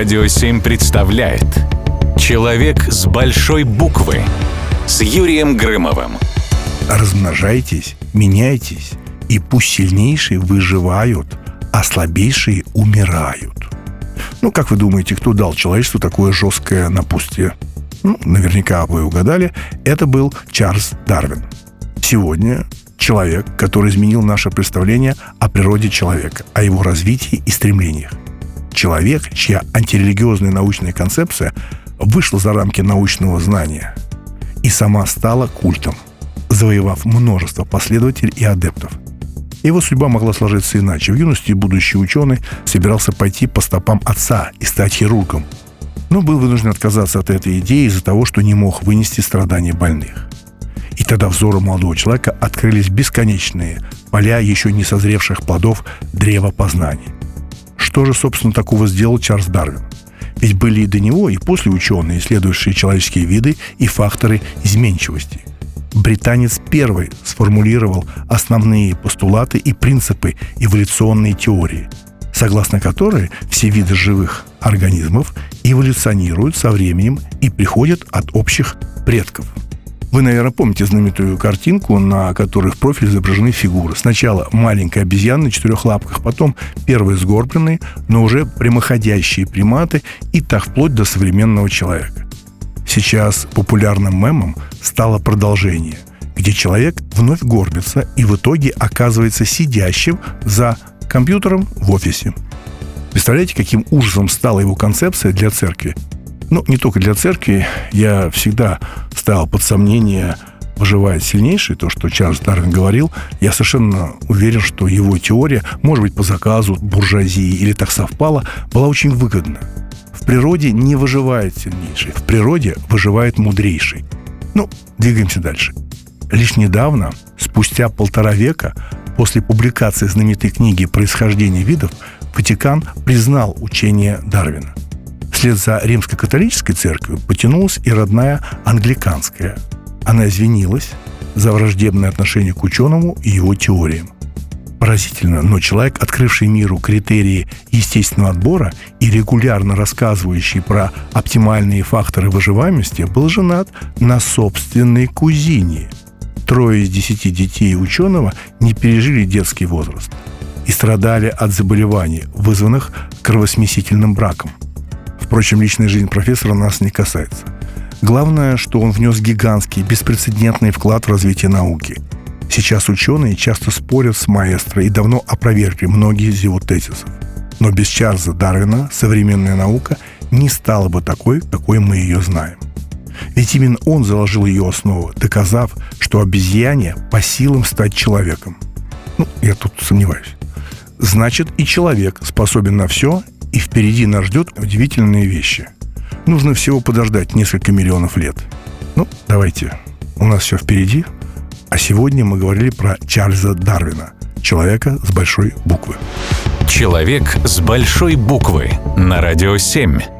Радио 7 представляет Человек с большой буквы с Юрием Грымовым. Размножайтесь, меняйтесь, и пусть сильнейшие выживают, а слабейшие умирают. Ну, как вы думаете, кто дал человечеству такое жесткое напутствие? Ну, наверняка вы угадали, это был Чарльз Дарвин. Сегодня человек, который изменил наше представление о природе человека, о его развитии и стремлениях. Человек, чья антирелигиозная научная концепция вышла за рамки научного знания и сама стала культом, завоевав множество последователей и адептов. Его судьба могла сложиться иначе. В юности будущий ученый собирался пойти по стопам отца и стать хирургом, но был вынужден отказаться от этой идеи из-за того, что не мог вынести страдания больных. И тогда взору молодого человека открылись бесконечные поля еще не созревших плодов древа познания. Что же, собственно, такого сделал Чарльз Дарвин? Ведь были и до него, и после ученые, исследующие человеческие виды и факторы изменчивости. Британец первый сформулировал основные постулаты и принципы эволюционной теории, согласно которой все виды живых организмов эволюционируют со временем и приходят от общих предков – вы, наверное, помните знаменитую картинку, на которой в профиль изображены фигуры. Сначала маленькая обезьяна на четырех лапках, потом первые сгорбленные, но уже прямоходящие приматы и так вплоть до современного человека. Сейчас популярным мемом стало продолжение, где человек вновь горбится и в итоге оказывается сидящим за компьютером в офисе. Представляете, каким ужасом стала его концепция для церкви? Ну, не только для церкви. Я всегда ставил под сомнение выживает сильнейший, то, что Чарльз Дарвин говорил, я совершенно уверен, что его теория, может быть, по заказу буржуазии или так совпало, была очень выгодна. В природе не выживает сильнейший, в природе выживает мудрейший. Ну, двигаемся дальше. Лишь недавно, спустя полтора века, после публикации знаменитой книги «Происхождение видов», Ватикан признал учение Дарвина. Вслед за римско-католической церковью потянулась и родная англиканская. Она извинилась за враждебное отношение к ученому и его теориям. Поразительно, но человек, открывший миру критерии естественного отбора и регулярно рассказывающий про оптимальные факторы выживаемости, был женат на собственной кузине. Трое из десяти детей ученого не пережили детский возраст и страдали от заболеваний, вызванных кровосмесительным браком. Впрочем, личная жизнь профессора нас не касается. Главное, что он внес гигантский, беспрецедентный вклад в развитие науки. Сейчас ученые часто спорят с маэстро и давно опровергли многие из его тезисов. Но без Чарльза Дарвина современная наука не стала бы такой, какой мы ее знаем. Ведь именно он заложил ее основу, доказав, что обезьяне по силам стать человеком. Ну, я тут сомневаюсь. Значит, и человек способен на все и впереди нас ждет удивительные вещи. Нужно всего подождать несколько миллионов лет. Ну, давайте. У нас все впереди. А сегодня мы говорили про Чарльза Дарвина, человека с большой буквы. Человек с большой буквы на радио 7.